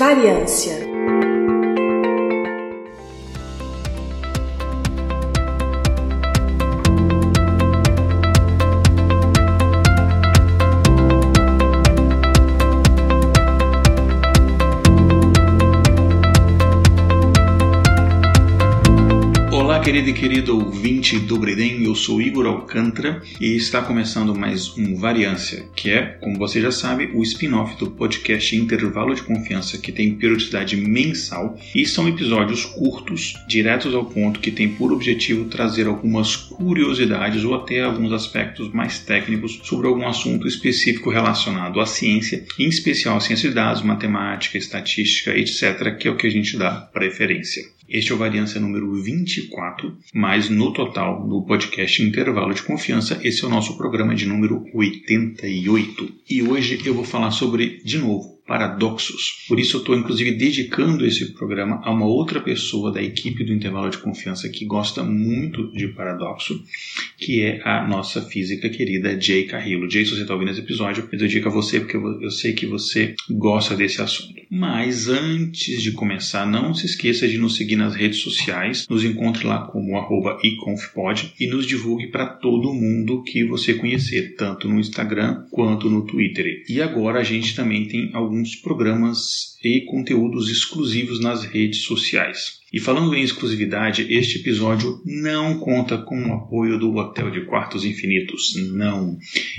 Variância querido e querido ouvinte do Breden, eu sou Igor Alcântara e está começando mais um Variância, que é, como você já sabe, o spin-off do podcast Intervalo de Confiança, que tem periodicidade mensal e são episódios curtos, diretos ao ponto, que tem por objetivo trazer algumas curiosidades ou até alguns aspectos mais técnicos sobre algum assunto específico relacionado à ciência, em especial a ciência de dados, matemática, estatística, etc., que é o que a gente dá preferência. Este é o Variância número 24, mas no total, no podcast Intervalo de Confiança, esse é o nosso programa de número 88. E hoje eu vou falar sobre, de novo, paradoxos. Por isso eu estou inclusive dedicando esse programa a uma outra pessoa da equipe do intervalo de confiança que gosta muito de paradoxo, que é a nossa física querida Jay Carrillo. Jay, se você está ouvindo esse episódio, eu dedico a você porque eu sei que você gosta desse assunto. Mas antes de começar, não se esqueça de nos seguir nas redes sociais, nos encontre lá como arroba iconfpod e nos divulgue para todo mundo que você conhecer, tanto no Instagram quanto no Twitter. E agora a gente também tem alguns alguns programas e conteúdos exclusivos nas redes sociais. E falando em exclusividade, este episódio não conta com o apoio do Hotel de Quartos Infinitos. Não.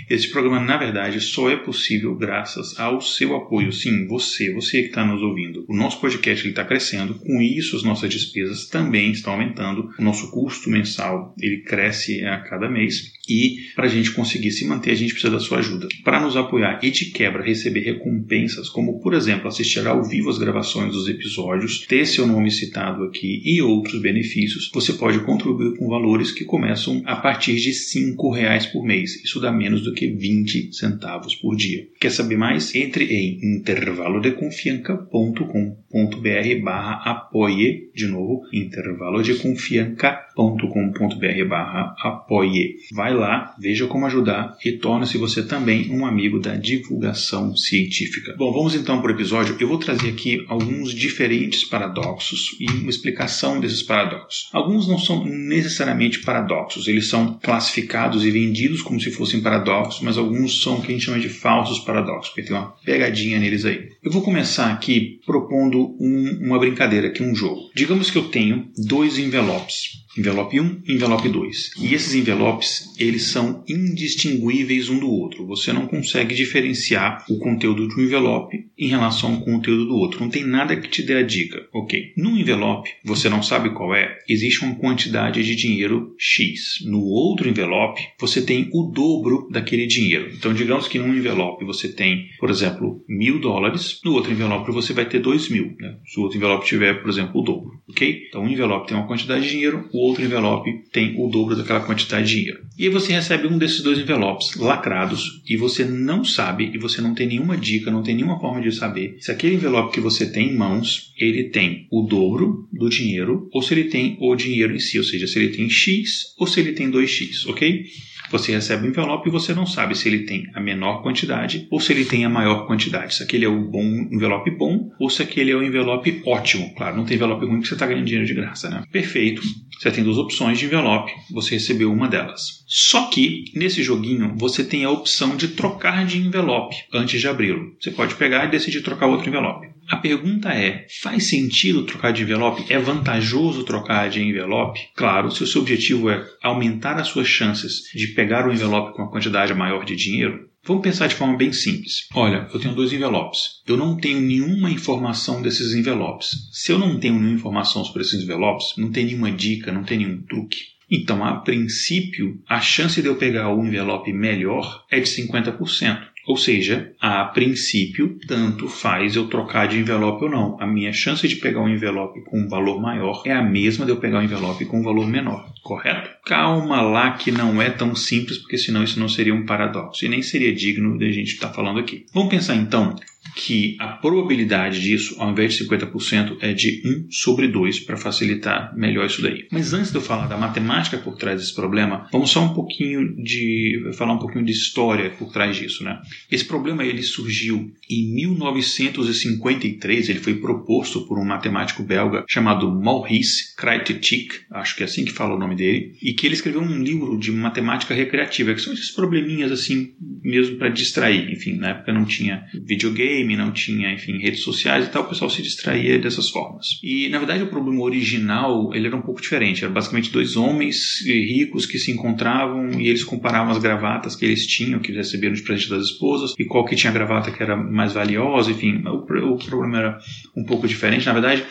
Este programa, na verdade, só é possível graças ao seu apoio. Sim, você, você que está nos ouvindo. O nosso podcast está crescendo, com isso as nossas despesas também estão aumentando. O nosso custo mensal ele cresce a cada mês. E para a gente conseguir se manter, a gente precisa da sua ajuda. Para nos apoiar e de quebra receber recompensas, como por exemplo assistir ao vivo as gravações dos episódios, ter seu nome citado aqui e outros benefícios, você pode contribuir com valores que começam a partir de R$ reais por mês. Isso dá menos do que 20 centavos por dia. Quer saber mais? Entre em intervalodeconfianca.com.br barra apoie, de novo, intervalodeconfianca.com.br barra apoie. Vai lá, veja como ajudar e torne-se você também um amigo da divulgação científica. Bom, vamos então para o episódio. Eu vou trazer aqui alguns diferentes paradoxos e uma explicação desses paradoxos. Alguns não são necessariamente paradoxos, eles são classificados e vendidos como se fossem paradoxos, mas alguns são o que a gente chama de falsos paradoxos, porque tem uma pegadinha neles aí. Eu vou começar aqui propondo um, uma brincadeira aqui, um jogo. Digamos que eu tenho dois envelopes envelope 1 e envelope 2. E esses envelopes, eles são indistinguíveis um do outro. Você não consegue diferenciar o conteúdo de um envelope em relação ao conteúdo do outro. Não tem nada que te dê a dica. Ok. Num envelope, você não sabe qual é, existe uma quantidade de dinheiro X. No outro envelope, você tem o dobro daquele dinheiro. Então, digamos que num envelope você tem, por exemplo, mil dólares, no outro envelope você vai ter dois mil. Né? Se o outro envelope tiver, por exemplo, o dobro. Ok? Então, um envelope tem uma quantidade de dinheiro, o outro envelope tem o dobro daquela quantidade de dinheiro. E você recebe um desses dois envelopes lacrados e você não sabe e você não tem nenhuma dica, não tem nenhuma forma de saber se aquele envelope que você tem em mãos, ele tem o dobro do dinheiro ou se ele tem o dinheiro em si, ou seja, se ele tem X ou se ele tem 2X, ok? Você recebe o envelope e você não sabe se ele tem a menor quantidade ou se ele tem a maior quantidade. Se aquele é o bom envelope bom ou se aquele é o envelope ótimo. Claro, não tem envelope ruim que você está ganhando dinheiro de graça, né? Perfeito. Você tem duas opções de envelope, você recebeu uma delas. Só que nesse joguinho você tem a opção de trocar de envelope antes de abri-lo. Você pode pegar e decidir trocar outro envelope. A pergunta é: faz sentido trocar de envelope? É vantajoso trocar de envelope? Claro, se o seu objetivo é aumentar as suas chances de pegar o envelope com uma quantidade maior de dinheiro, Vamos pensar de forma bem simples. Olha, eu tenho dois envelopes. Eu não tenho nenhuma informação desses envelopes. Se eu não tenho nenhuma informação sobre esses envelopes, não tem nenhuma dica, não tem nenhum truque. Então, a princípio, a chance de eu pegar o envelope melhor é de 50%. Ou seja, a princípio, tanto faz eu trocar de envelope ou não. A minha chance de pegar um envelope com um valor maior é a mesma de eu pegar um envelope com um valor menor, correto? Calma lá que não é tão simples, porque senão isso não seria um paradoxo e nem seria digno de a gente estar falando aqui. Vamos pensar então que a probabilidade disso, ao invés de 50%, é de 1 sobre 2 para facilitar melhor isso daí. Mas antes de eu falar da matemática por trás desse problema, vamos só um pouquinho de falar um pouquinho de história por trás disso, né? Esse problema ele surgiu em 1953, ele foi proposto por um matemático belga chamado Maurice Krajicek, acho que é assim que fala o nome dele, e que ele escreveu um livro de matemática recreativa, que são esses probleminhas assim mesmo para distrair, enfim, na época não tinha videogame, não tinha, enfim, redes sociais e tal, o pessoal se distraía dessas formas. E na verdade o problema original, ele era um pouco diferente, era basicamente dois homens ricos que se encontravam e eles comparavam as gravatas que eles tinham, que receberam de presente das esposas, e qual que tinha gravata que era mais valiosa, enfim, o, o problema era um pouco diferente. Na verdade,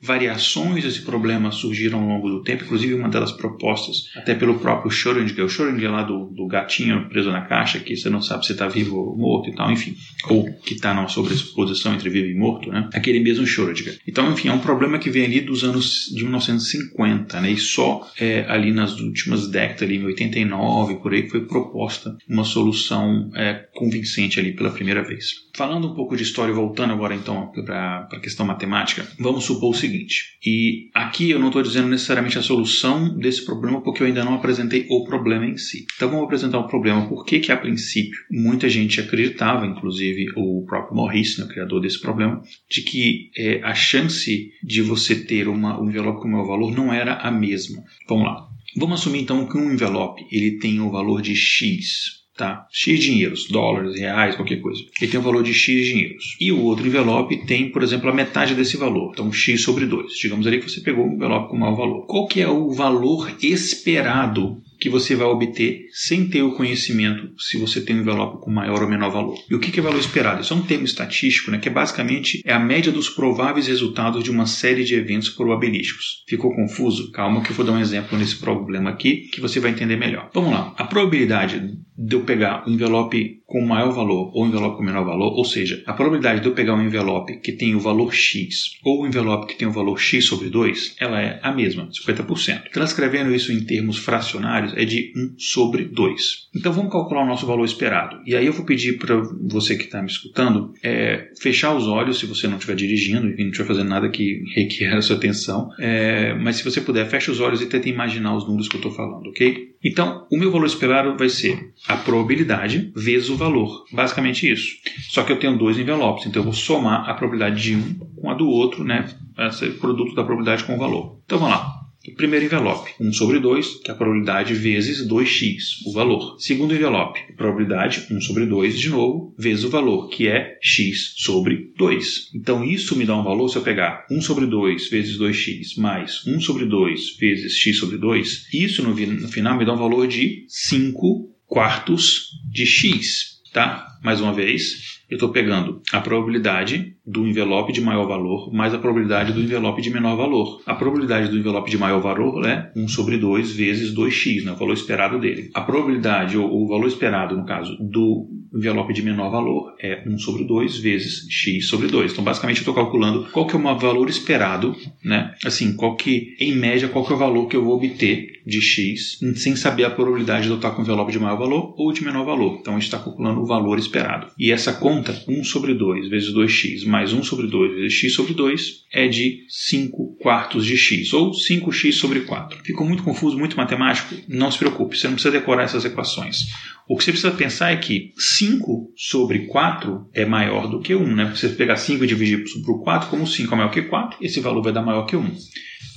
variações desse problema surgiram ao longo do tempo, inclusive uma delas propostas até pelo próprio Schrödinger, o Schrödinger lá do, do gatinho preso na caixa, que você não sabe se está vivo ou morto e tal, enfim, ou que está numa sobreposição entre vivo e morto, né? Aquele mesmo Schrödinger. Então, enfim, é um problema que vem ali dos anos de 1950, né? E só é, ali nas últimas décadas, ali em 89, por aí, foi proposta uma solução é, convincente ali pela primeira vez. Falando um pouco de história, voltando agora então para a questão matemática, vamos supor o seguinte, e aqui eu não estou dizendo necessariamente a solução desse problema porque eu ainda não apresentei o problema em si. Então vamos apresentar o problema, por que que a princípio muita gente acreditava, inclusive o próprio Maurice, né, o criador desse problema, de que é, a chance de você ter uma, um envelope com o meu valor não era a mesma. Vamos lá. Vamos assumir então que um envelope ele tem o valor de X tá? X dinheiros, dólares, reais, qualquer coisa. Ele tem um valor de X dinheiros. E o outro envelope tem, por exemplo, a metade desse valor. Então, X sobre 2. Digamos ali que você pegou um envelope com maior valor. Qual que é o valor esperado que você vai obter sem ter o conhecimento se você tem um envelope com maior ou menor valor. E o que é valor esperado? Isso é um termo estatístico, né, que é basicamente é a média dos prováveis resultados de uma série de eventos probabilísticos. Ficou confuso? Calma que eu vou dar um exemplo nesse problema aqui que você vai entender melhor. Vamos lá. A probabilidade de eu pegar o envelope com maior valor ou envelope com menor valor, ou seja, a probabilidade de eu pegar um envelope que tem o valor X ou um envelope que tem o valor X sobre 2, ela é a mesma, 50%. Transcrevendo isso em termos fracionários, é de 1 sobre 2. Então vamos calcular o nosso valor esperado. E aí eu vou pedir para você que está me escutando é, fechar os olhos se você não estiver dirigindo e não estiver fazendo nada que requer a sua atenção. É, mas se você puder, feche os olhos e tente imaginar os números que eu estou falando, ok? Então, o meu valor esperado vai ser a probabilidade vezes o valor. Basicamente isso. Só que eu tenho dois envelopes, então eu vou somar a probabilidade de um com a do outro, né? Esse produto da probabilidade com o valor. Então vamos lá. Primeiro envelope, 1 sobre 2, que é a probabilidade vezes 2x, o valor. Segundo envelope, probabilidade 1 sobre 2, de novo, vezes o valor, que é x sobre 2. Então isso me dá um valor, se eu pegar 1 sobre 2 vezes 2x mais 1 sobre 2 vezes x sobre 2, isso no, no final me dá um valor de 5 quartos de x, tá? Mais uma vez, eu estou pegando a probabilidade do envelope de maior valor mais a probabilidade do envelope de menor valor. A probabilidade do envelope de maior valor é 1 sobre 2 vezes 2x, né, o valor esperado dele. A probabilidade, ou o valor esperado, no caso, do envelope de menor valor é 1 sobre 2 vezes x sobre 2. Então, basicamente, eu estou calculando qual que é o valor esperado, né? Assim, qual que, em média, qual que é o valor que eu vou obter de x, sem saber a probabilidade de eu estar com envelope de maior valor ou de menor valor. Então, a gente está calculando o valor esperado. E essa conta, 1 sobre 2 vezes 2x mais 1 sobre 2 vezes x sobre 2, é de 5 quartos de x, ou 5x sobre 4. Ficou muito confuso, muito matemático? Não se preocupe, você não precisa decorar essas equações. O que você precisa pensar é que 5 sobre 4 é maior do que 1. Né? Você pegar 5 e dividir por 4, como 5 é maior que 4, esse valor vai dar maior que 1.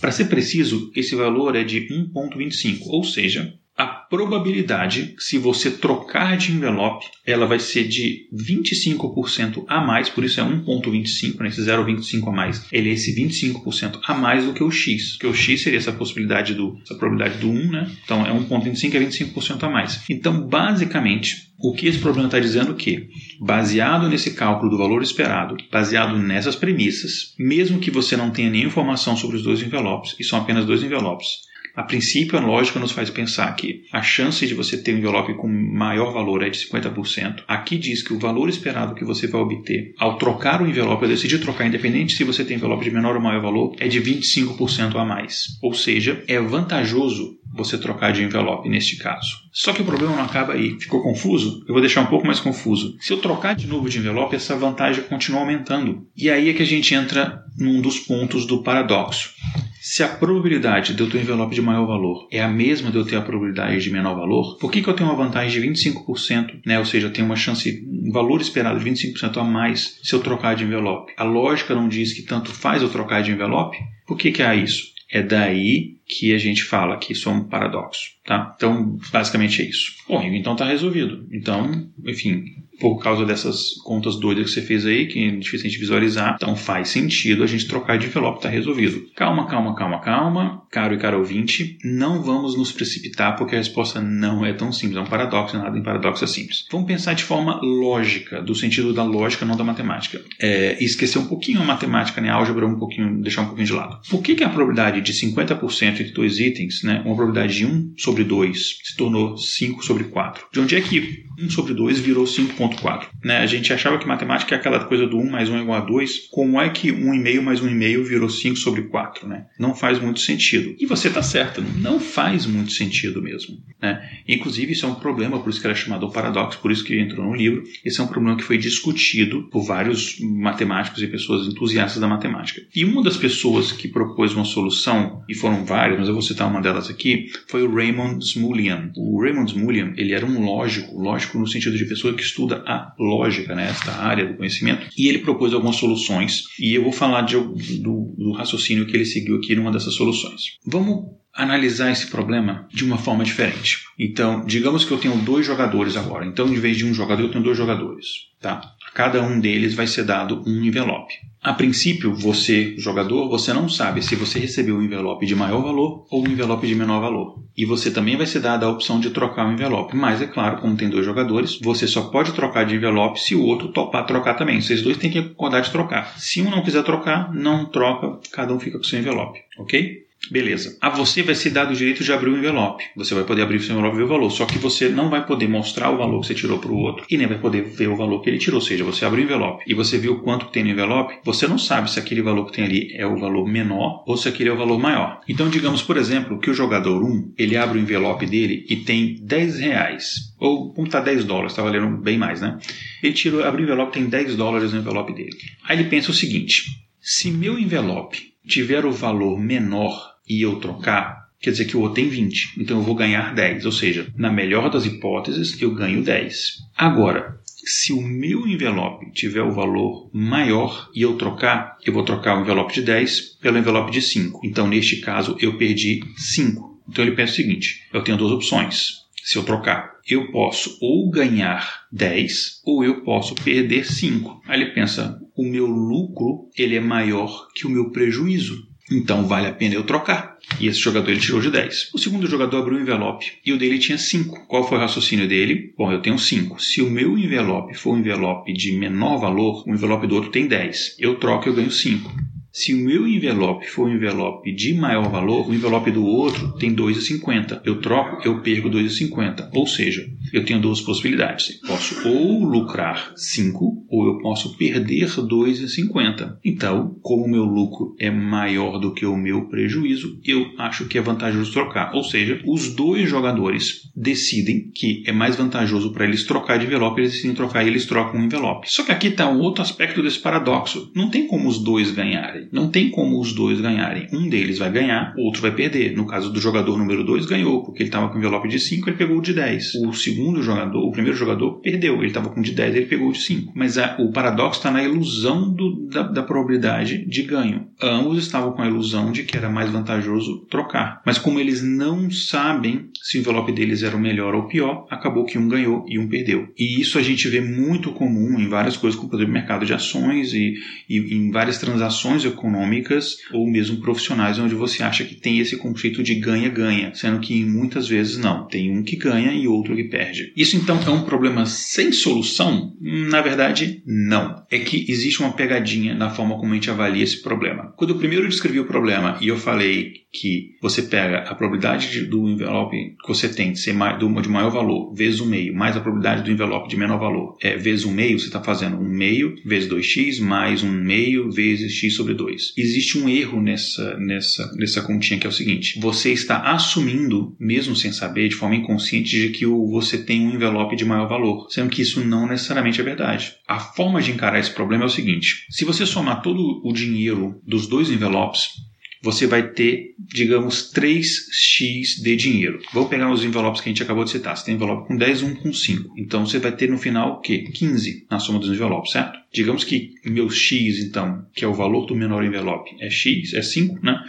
Para ser preciso, esse valor é de 1,25, ou seja, probabilidade, se você trocar de envelope, ela vai ser de 25% a mais, por isso é 1,25, né? esse 0,25 a mais, ele é esse 25% a mais do que o x, que o x seria essa possibilidade do, essa probabilidade do 1, né? Então é 1,25 é 25% a mais. Então, basicamente, o que esse problema está dizendo é que, baseado nesse cálculo do valor esperado, baseado nessas premissas, mesmo que você não tenha nenhuma informação sobre os dois envelopes, e são apenas dois envelopes, a princípio, a lógica nos faz pensar que a chance de você ter um envelope com maior valor é de 50%. Aqui diz que o valor esperado que você vai obter ao trocar o envelope, eu decidi trocar independente se você tem envelope de menor ou maior valor, é de 25% a mais. Ou seja, é vantajoso você trocar de envelope neste caso. Só que o problema não acaba aí. Ficou confuso? Eu vou deixar um pouco mais confuso. Se eu trocar de novo de envelope, essa vantagem continua aumentando. E aí é que a gente entra num dos pontos do paradoxo. Se a probabilidade de eu ter um envelope de maior valor é a mesma de eu ter a probabilidade de menor valor, por que, que eu tenho uma vantagem de 25%, né? ou seja, eu tenho uma chance, um valor esperado de 25% a mais se eu trocar de envelope? A lógica não diz que tanto faz eu trocar de envelope? Por que, que há isso? É daí que a gente fala que isso é um paradoxo, tá? Então, basicamente é isso. Bom, então está resolvido. Então, enfim, por causa dessas contas doidas que você fez aí, que é difícil a gente visualizar. Então faz sentido a gente trocar de envelope, tá resolvido. Calma, calma, calma, calma. Caro e caro ouvinte, não vamos nos precipitar porque a resposta não é tão simples. É um paradoxo, nada em paradoxo é simples. Vamos pensar de forma lógica, do sentido da lógica, não da matemática. É, esquecer um pouquinho a matemática, né? A álgebra um pouquinho, deixar um pouquinho de lado. Por que, que a probabilidade de 50% entre dois itens, né? Uma probabilidade de 1 sobre 2 se tornou 5 sobre 4? De onde é que 1 sobre 2 virou 5 1.4. Né? A gente achava que matemática é aquela coisa do 1 mais 1 é igual a 2. Como é que 1,5 mais 1,5 virou 5 sobre 4? Né? Não faz muito sentido. E você está certo, não faz muito sentido mesmo. Né? Inclusive, isso é um problema, por isso que era chamado paradoxo, por isso que entrou no livro. Esse é um problema que foi discutido por vários matemáticos e pessoas entusiastas da matemática. E uma das pessoas que propôs uma solução, e foram várias, mas eu vou citar uma delas aqui, foi o Raymond Smullyan. O Raymond Smullyan, ele era um lógico, lógico no sentido de pessoa que estuda a lógica, né, esta área do conhecimento, e ele propôs algumas soluções, e eu vou falar de, do, do raciocínio que ele seguiu aqui numa dessas soluções. Vamos analisar esse problema de uma forma diferente. Então, digamos que eu tenho dois jogadores agora. Então, em vez de um jogador, eu tenho dois jogadores. Tá? Cada um deles vai ser dado um envelope. A princípio, você, jogador, você não sabe se você recebeu um envelope de maior valor ou um envelope de menor valor. E você também vai ser dada a opção de trocar o envelope. Mas, é claro, como tem dois jogadores, você só pode trocar de envelope se o outro topar trocar também. Vocês dois têm que acordar de trocar. Se um não quiser trocar, não troca, cada um fica com seu envelope. Ok? Beleza. A você vai ser dado o direito de abrir o envelope. Você vai poder abrir o seu envelope e ver o valor. Só que você não vai poder mostrar o valor que você tirou para o outro e nem vai poder ver o valor que ele tirou. Ou seja, você abre o envelope e você viu quanto tem no envelope, você não sabe se aquele valor que tem ali é o valor menor ou se aquele é o valor maior. Então, digamos, por exemplo, que o jogador 1 ele abre o envelope dele e tem 10 reais. Ou vamos estar 10 dólares, está valendo bem mais, né? Ele tirou, abriu o envelope tem 10 dólares no envelope dele. Aí ele pensa o seguinte: se meu envelope tiver o valor menor e eu trocar, quer dizer que o outro tem 20. Então eu vou ganhar 10. Ou seja, na melhor das hipóteses, eu ganho 10. Agora, se o meu envelope tiver o valor maior e eu trocar, eu vou trocar o envelope de 10 pelo envelope de 5. Então, neste caso, eu perdi 5. Então ele pensa o seguinte: eu tenho duas opções. Se eu trocar, eu posso ou ganhar 10 ou eu posso perder 5. Aí ele pensa: o meu lucro ele é maior que o meu prejuízo. Então vale a pena eu trocar. E esse jogador ele tirou de 10. O segundo jogador abriu um envelope e o dele tinha 5. Qual foi o raciocínio dele? Bom, eu tenho 5. Se o meu envelope for um envelope de menor valor, o envelope do outro tem 10. Eu troco e eu ganho 5. Se o meu envelope for um envelope de maior valor, o envelope do outro tem 2,50. Eu troco, eu perco 2,50. Ou seja, eu tenho duas possibilidades. Eu posso ou lucrar 5 ou eu posso perder 2,50. Então, como o meu lucro é maior do que o meu prejuízo, eu acho que é vantajoso trocar. Ou seja, os dois jogadores decidem que é mais vantajoso para eles trocar de envelope, eles decidem trocar e eles trocam um envelope. Só que aqui está um outro aspecto desse paradoxo. Não tem como os dois ganharem Não tem como os dois ganharem. Um deles vai ganhar, o outro vai perder. No caso do jogador número 2, ganhou, porque ele estava com envelope de 5, ele pegou o de 10. O segundo jogador, o primeiro jogador, perdeu. Ele estava com o de 10, ele pegou o de 5. Mas a, o paradoxo está na ilusão do, da, da probabilidade de ganho. Ambos estavam com a ilusão de que era mais vantajoso trocar. Mas como eles não sabem se o envelope deles era o melhor ou o pior, acabou que um ganhou e um perdeu. E isso a gente vê muito comum em várias coisas, como por exemplo, mercado de ações e, e em várias transações econômicas ou mesmo profissionais onde você acha que tem esse conceito de ganha-ganha, sendo que muitas vezes não, tem um que ganha e outro que perde. Isso então é um problema sem solução? Na verdade, não. É que existe uma pegadinha na forma como a gente avalia esse problema. Quando eu primeiro descrevi o problema e eu falei que você pega a probabilidade de, do envelope que você tem de ser mais, do, de maior valor vezes um meio, mais a probabilidade do envelope de menor valor, é vezes um meio, você está fazendo um meio vezes 2x mais um meio vezes x sobre 2. Existe um erro nessa, nessa, nessa continha que é o seguinte: você está assumindo, mesmo sem saber, de forma inconsciente, de que o, você tem um envelope de maior valor, sendo que isso não necessariamente é verdade. A forma de encarar esse problema é o seguinte: se você somar todo o dinheiro dos dois envelopes, você vai ter, digamos, 3x de dinheiro. Vou pegar os envelopes que a gente acabou de citar. Você tem envelope com 10 e um com 5. Então você vai ter no final o quê? 15 na soma dos envelopes, certo? Digamos que meu x, então, que é o valor do menor envelope, é x, é 5, né?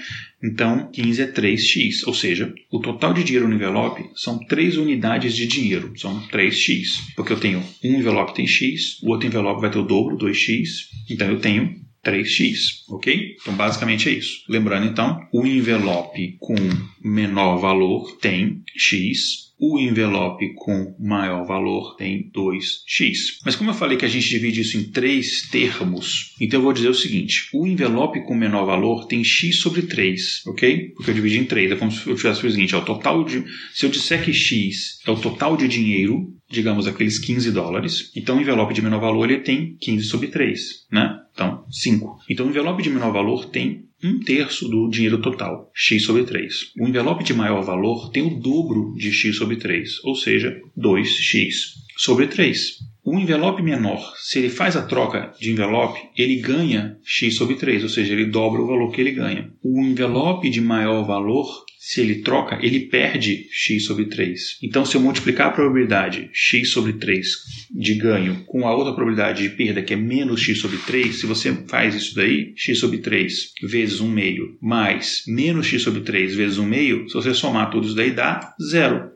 Então, 15 é 3x, ou seja, o total de dinheiro no envelope são 3 unidades de dinheiro, são 3x. Porque eu tenho um envelope tem x, o outro envelope vai ter o dobro, 2x, então eu tenho 3x, ok? Então, basicamente é isso. Lembrando, então, o envelope com menor valor tem x, o envelope com maior valor tem 2x. Mas como eu falei que a gente divide isso em três termos, então eu vou dizer o seguinte: o envelope com menor valor tem x sobre 3, ok? Porque eu dividi em 3. É como se eu tivesse o seguinte: é o total de. Se eu disser que x é o total de dinheiro, digamos aqueles 15 dólares, então o envelope de menor valor ele tem 15 sobre 3, né? Então, 5. Então, o envelope de menor valor tem um terço do dinheiro total, x sobre 3. O envelope de maior valor tem o dobro de x sobre 3, ou seja, 2x sobre 3. O envelope menor, se ele faz a troca de envelope, ele ganha x sobre 3, ou seja, ele dobra o valor que ele ganha. O envelope de maior valor, se ele troca, ele perde x sobre 3. Então, se eu multiplicar a probabilidade x sobre 3 de ganho com a outra probabilidade de perda, que é menos x sobre 3, se você faz isso daí, x sobre 3 vezes 1 meio mais menos x sobre 3 vezes 1 meio, se você somar tudo isso daí, dá zero.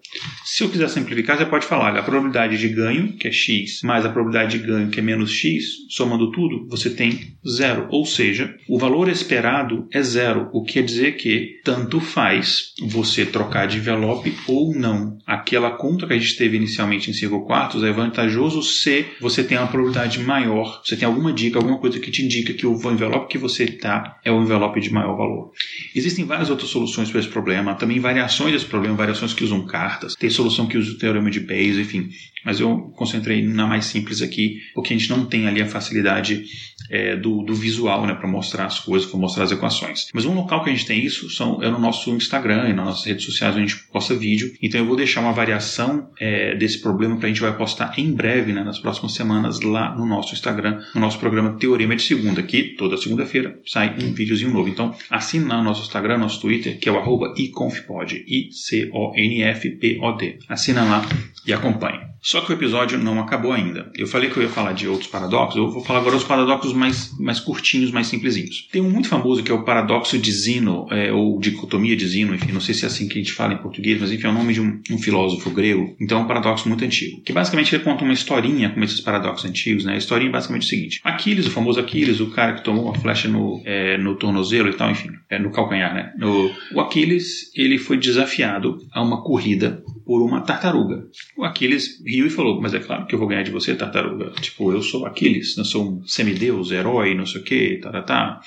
Se eu quiser simplificar, você pode falar a probabilidade de ganho, que é x, mais a probabilidade de ganho, que é menos x, somando tudo, você tem zero. Ou seja, o valor esperado é zero, o que quer dizer que tanto faz você trocar de envelope ou não. Aquela conta que a gente teve inicialmente em 5 quartos é vantajoso se você tem uma probabilidade maior, você tem alguma dica, alguma coisa que te indica que o envelope que você está é o envelope de maior valor. Existem várias outras soluções para esse problema, também variações desse problema, variações que usam cartas, tem solução que usa o teorema de Bayes, enfim. Mas eu concentrei na mais simples aqui, porque a gente não tem ali a facilidade é, do, do, visual, né, para mostrar as coisas, para mostrar as equações. Mas um local que a gente tem isso são, é no nosso Instagram e nas nossas redes sociais, onde a gente posta vídeo. Então eu vou deixar uma variação é, desse problema que a gente vai postar em breve, né, nas próximas semanas, lá no nosso Instagram, no nosso programa Teorema de Segunda, que toda segunda-feira sai um videozinho novo. Então assine lá no nosso Instagram, nosso Twitter, que é o arroba iconfpod, I-C-O-N-F-P-O-D. Assina lá e acompanhe. Só que o episódio não acabou ainda. Eu falei que eu ia falar de outros paradoxos, eu vou falar agora os paradoxos mais, mais curtinhos, mais simplesinhos. Tem um muito famoso que é o paradoxo de Zeno, é, ou dicotomia de Zeno, enfim, não sei se é assim que a gente fala em português, mas enfim, é o nome de um, um filósofo grego. Então é um paradoxo muito antigo. Que basicamente ele conta uma historinha como esses paradoxos antigos, né? A historinha é basicamente o seguinte: Aquiles, o famoso Aquiles, o cara que tomou uma flecha no, é, no tornozelo e tal, enfim, é, no calcanhar, né? No, o Aquiles, ele foi desafiado a uma corrida por uma tartaruga. O Aquiles riu e falou: Mas é claro que eu vou ganhar de você, tartaruga. Tipo, eu sou Aquiles, eu sou um semideus, herói, não sei o que, tá, tá, tá.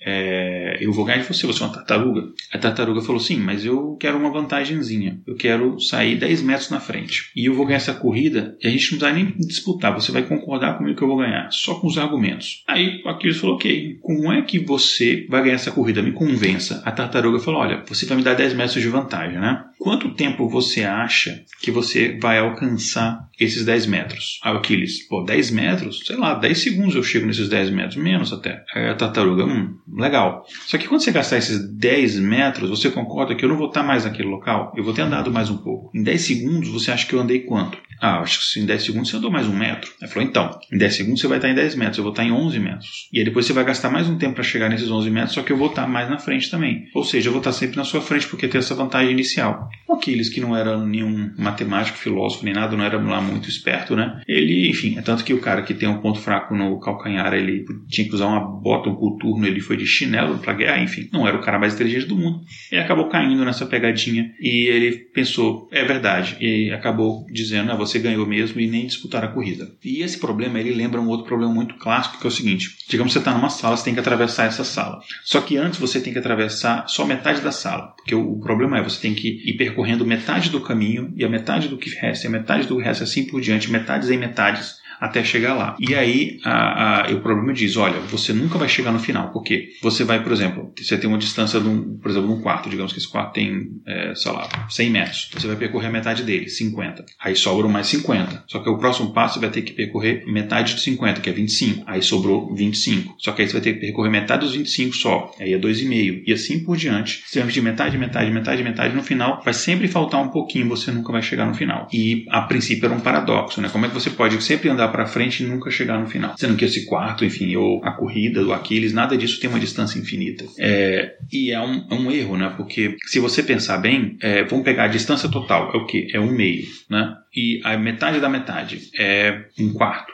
É, eu vou ganhar de você, você é uma tartaruga. A tartaruga falou: Sim, mas eu quero uma vantagemzinha. Eu quero sair 10 metros na frente. E eu vou ganhar essa corrida e a gente não vai nem disputar. Você vai concordar comigo que eu vou ganhar, só com os argumentos. Aí o Aquiles falou: Ok, como é que você vai ganhar essa corrida? Me convença. A tartaruga falou: Olha, você vai me dar 10 metros de vantagem, né? Quanto tempo você acha que você vai alcançar esses 10 metros? Ah, Aquiles, pô, 10 metros? Sei lá, 10 segundos eu chego nesses 10 metros, menos até. Aí a tartaruga, hum, legal. Só que quando você gastar esses 10 metros, você concorda que eu não vou estar mais naquele local? Eu vou ter andado mais um pouco. Em 10 segundos, você acha que eu andei quanto? Ah, acho que em 10 segundos você andou mais um metro. Ele falou, então, em 10 segundos você vai estar em 10 metros, eu vou estar em 11 metros. E aí depois você vai gastar mais um tempo para chegar nesses 11 metros, só que eu vou estar mais na frente também. Ou seja, eu vou estar sempre na sua frente porque tem essa vantagem inicial. O Aquiles, que não era nenhum matemático, filósofo, nem nada, não era lá muito esperto, né? Ele, enfim, é tanto que o cara que tem um ponto fraco no calcanhar, ele tinha que usar uma bota, um coturno, ele foi de chinelo pra guerra, enfim, não era o cara mais inteligente do mundo. Ele acabou caindo nessa pegadinha e ele pensou, é verdade, e acabou dizendo, ah, você ganhou mesmo e nem disputar a corrida. E esse problema, ele lembra um outro problema muito clássico, que é o seguinte, digamos que você está numa sala, você tem que atravessar essa sala. Só que antes você tem que atravessar só metade da sala, porque o, problema é você tem que ir percorrendo metade do caminho e a metade do que resta, e a metade do resto assim por diante, metades em metades, até chegar lá. E aí a, a, o problema diz, olha, você nunca vai chegar no final, porque você vai, por exemplo, você tem uma distância, de um, por exemplo, um quarto, digamos que esse quarto tem, é, sei lá, 100 metros, você vai percorrer a metade dele, 50. Aí sobram mais 50. Só que o próximo passo você vai ter que percorrer metade de 50, que é 25. Aí sobrou 25. Só que aí você vai ter que percorrer metade dos 25 só, aí é 2,5. E assim por diante. Vai pedir metade, metade, metade, metade, no final vai sempre faltar um pouquinho, você nunca vai chegar no final. E a princípio era um paradoxo, né? Como é que você pode sempre andar para frente e nunca chegar no final. Sendo que esse quarto, enfim, ou a corrida do Aquiles, nada disso tem uma distância infinita. É, e é um, é um, erro, né? Porque se você pensar bem, é, vamos pegar a distância total, é o que? É um meio, né? E a metade da metade é um quarto.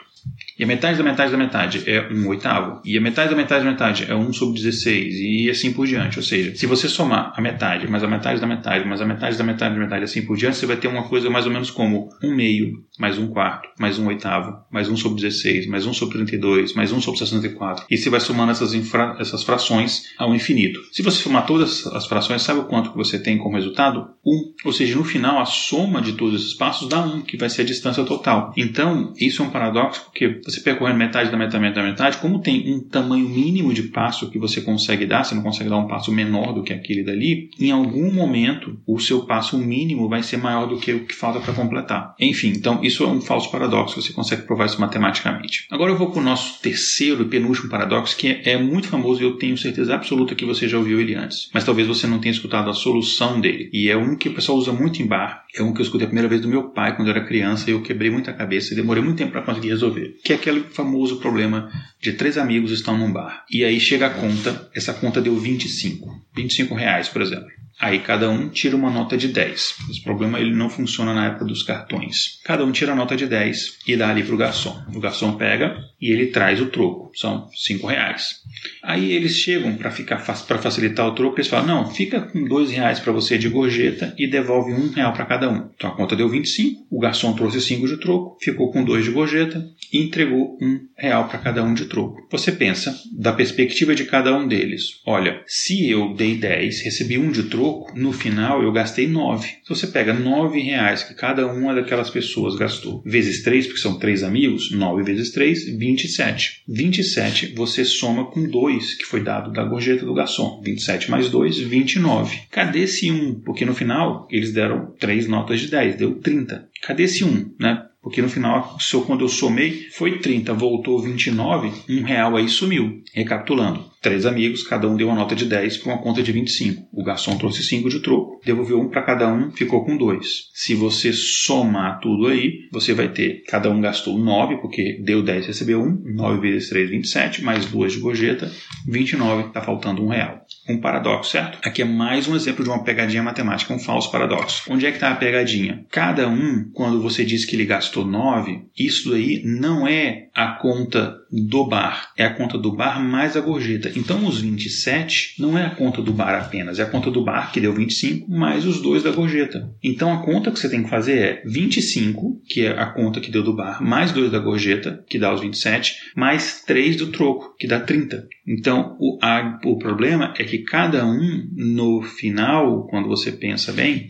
E a metade da metade da metade é um oitavo. E a metade da metade da metade é um sobre 16. E assim por diante. Ou seja, se você somar a metade, mais a metade da metade, mais a metade da metade da metade, assim por diante, você vai ter uma coisa mais ou menos como um meio, mais um quarto, mais um oitavo, mais um sobre 16, mais um sobre 32, mais um sobre 64. E você vai somando essas, infra, essas frações ao infinito. Se você somar todas as frações, sabe o quanto que você tem como resultado? Um. Ou seja, no final, a soma de todos esses passos dá um, que vai ser a distância total. Então, isso é um paradoxo, porque você percorrendo metade da metade da metade, como tem um tamanho mínimo de passo que você consegue dar, você não consegue dar um passo menor do que aquele dali, em algum momento o seu passo mínimo vai ser maior do que o que falta para completar. Enfim, então isso é um falso paradoxo, você consegue provar isso matematicamente. Agora eu vou para o nosso terceiro e penúltimo paradoxo, que é, é muito famoso e eu tenho certeza absoluta que você já ouviu ele antes, mas talvez você não tenha escutado a solução dele. E é um que o pessoal usa muito em bar, é um que eu escutei a primeira vez do meu pai quando eu era criança e eu quebrei muita cabeça e demorei muito tempo para conseguir resolver, que é aquele famoso problema de três amigos estão num bar. E aí chega a conta, essa conta deu 25. 25 reais, por exemplo. Aí cada um tira uma nota de 10. Esse problema ele não funciona na época dos cartões. Cada um tira a nota de 10 e dá ali para o garçom. O garçom pega e ele traz o troco. São 5 reais. Aí eles chegam para ficar para facilitar o troco, eles falam: não, fica com dois reais para você de gorjeta e devolve um real para cada um. Então a conta deu 25, o garçom trouxe 5 de troco, ficou com dois de gorjeta e entregou um real para cada um de troco. Você pensa, da perspectiva de cada um deles: olha, se eu dei 10, recebi um de troco, no final eu gastei 9. Se você pega 9 reais que cada uma daquelas pessoas gastou, vezes 3, porque são três amigos, 9 vezes 3, 27. 27 você soma com 2 que foi dado da gorjeta do garçom. 27 mais 2, 29. Cadê esse 1? Porque no final eles deram 3 notas de 10, deu 30. Cadê esse 1? Né? Porque no final, quando eu somei, foi 30, voltou 29, um real aí sumiu. Recapitulando, três amigos, cada um deu uma nota de 10 para uma conta de 25. O garçom trouxe 5 de troco, devolveu um para cada um, ficou com 2. Se você somar tudo aí, você vai ter, cada um gastou 9, porque deu 10 recebeu 1, 9 vezes 3, 27, mais 2 de gorjeta, 29, está faltando um real. Um paradoxo, certo? Aqui é mais um exemplo de uma pegadinha matemática, um falso paradoxo. Onde é que está a pegadinha? Cada um, quando você diz que ele gastou 9, isso aí não é a conta do bar, é a conta do bar mais a gorjeta. Então os 27 não é a conta do bar apenas, é a conta do bar que deu 25 mais os dois da gorjeta. Então a conta que você tem que fazer é 25, que é a conta que deu do bar, mais 2 da gorjeta, que dá os 27, mais 3 do troco, que dá 30. Então o, a, o problema é que cada um no final, quando você pensa bem,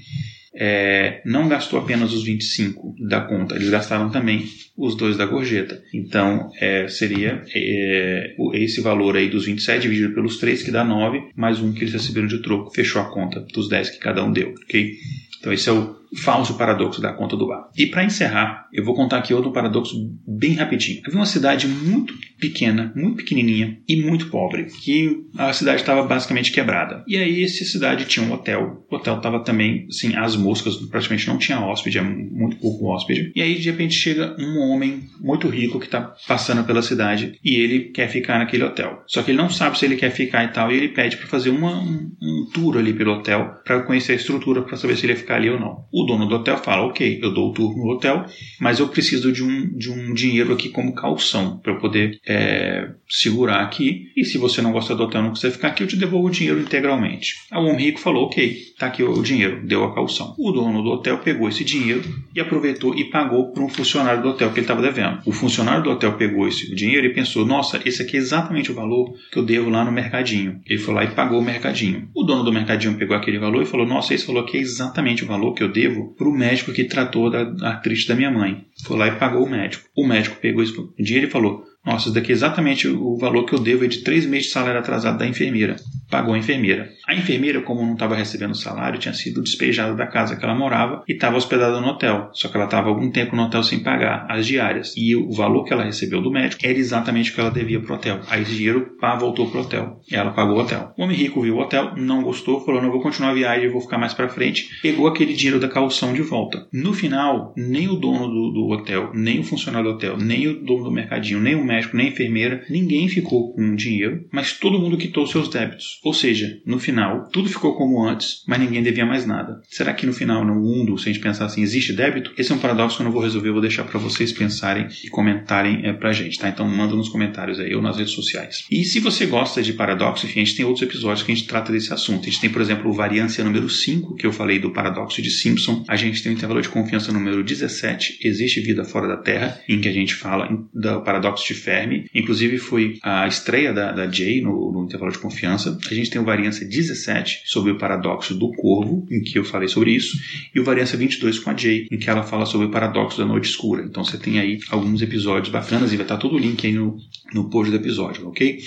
é, não gastou apenas os 25 da conta, eles gastaram também os dois da gorjeta. Então, é, seria é, esse valor aí dos 27 dividido pelos 3, que dá 9, mais um que eles receberam de troco, fechou a conta dos 10 que cada um deu, ok? Então, esse é o falso paradoxo da conta do bar. E para encerrar, eu vou contar aqui outro paradoxo bem rapidinho. Havia uma cidade muito pequena, muito pequenininha e muito pobre, que a cidade estava basicamente quebrada. E aí essa cidade tinha um hotel, o hotel estava também, assim, as moscas, praticamente não tinha hóspede, é muito pouco hóspede. E aí de repente chega um homem muito rico que está passando pela cidade e ele quer ficar naquele hotel. Só que ele não sabe se ele quer ficar e tal, e ele pede para fazer uma, um, um tour ali pelo hotel para conhecer a estrutura para saber se ele ia ficar ali ou não. Dono do hotel fala: "OK, eu dou o tour no hotel, mas eu preciso de um, de um dinheiro aqui como calção para eu poder é, segurar aqui. E se você não gosta do hotel, não quiser ficar aqui, eu te devolvo o dinheiro integralmente. Aí o homem rico falou: ok, tá aqui o dinheiro, deu a calção. O dono do hotel pegou esse dinheiro e aproveitou e pagou para um funcionário do hotel que ele estava devendo. O funcionário do hotel pegou esse dinheiro e pensou: nossa, esse aqui é exatamente o valor que eu devo lá no mercadinho. Ele foi lá e pagou o mercadinho. O dono do mercadinho pegou aquele valor e falou: nossa, esse valor aqui é exatamente o valor que eu devo para o médico que tratou da artrite da minha mãe. Foi lá e pagou o médico. O médico pegou esse dinheiro e falou: nossa, isso daqui é exatamente o valor que eu devo é de três meses de salário atrasado da enfermeira. Pagou a enfermeira. A enfermeira, como não estava recebendo salário, tinha sido despejada da casa que ela morava e estava hospedada no hotel. Só que ela estava algum tempo no hotel sem pagar as diárias. E o valor que ela recebeu do médico era exatamente o que ela devia para o hotel. Aí esse dinheiro pá, voltou para o hotel. Ela pagou o hotel. O homem rico viu o hotel, não gostou, falou: não vou continuar a viagem, vou ficar mais para frente. Pegou aquele dinheiro da calção de volta. No final, nem o dono do, do hotel, nem o funcionário do hotel, nem o dono do mercadinho, nem o médico, nem a enfermeira, ninguém ficou com dinheiro, mas todo mundo quitou seus débitos. Ou seja, no final, tudo ficou como antes, mas ninguém devia mais nada. Será que no final, no mundo, se a gente pensar assim, existe débito? Esse é um paradoxo que eu não vou resolver, eu vou deixar para vocês pensarem e comentarem é, pra gente, tá? Então manda nos comentários aí ou nas redes sociais. E se você gosta de paradoxo, enfim, a gente tem outros episódios que a gente trata desse assunto. A gente tem, por exemplo, o variância número 5, que eu falei do paradoxo de Simpson. A gente tem o intervalo de confiança número 17, existe vida fora da Terra, em que a gente fala do paradoxo de Fermi, Inclusive foi a estreia da, da Jay no, no, intervalo de confiança. A gente tem o Variância 17 sobre o paradoxo do corvo, em que eu falei sobre isso, e o Variância 22 com a Jay, em que ela fala sobre o paradoxo da noite escura. Então você tem aí alguns episódios bacanas e vai estar todo o link aí no, no post do episódio, ok?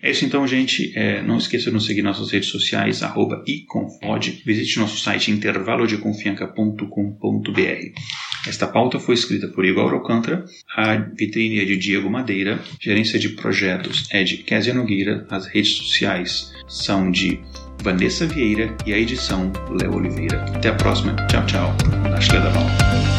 É isso então, gente. É, não esqueça de nos seguir nas nossas redes sociais, arroba iconfod. Visite nosso site intervalodeconfianca.com.br. Esta pauta foi escrita por Igor Alcântara, a vitrine é de Diego Madeira, gerência de projetos é de Kézia Nogueira, as redes sociais são de Vanessa Vieira e a edição Léo Oliveira. Até a próxima. Tchau, tchau. Que é da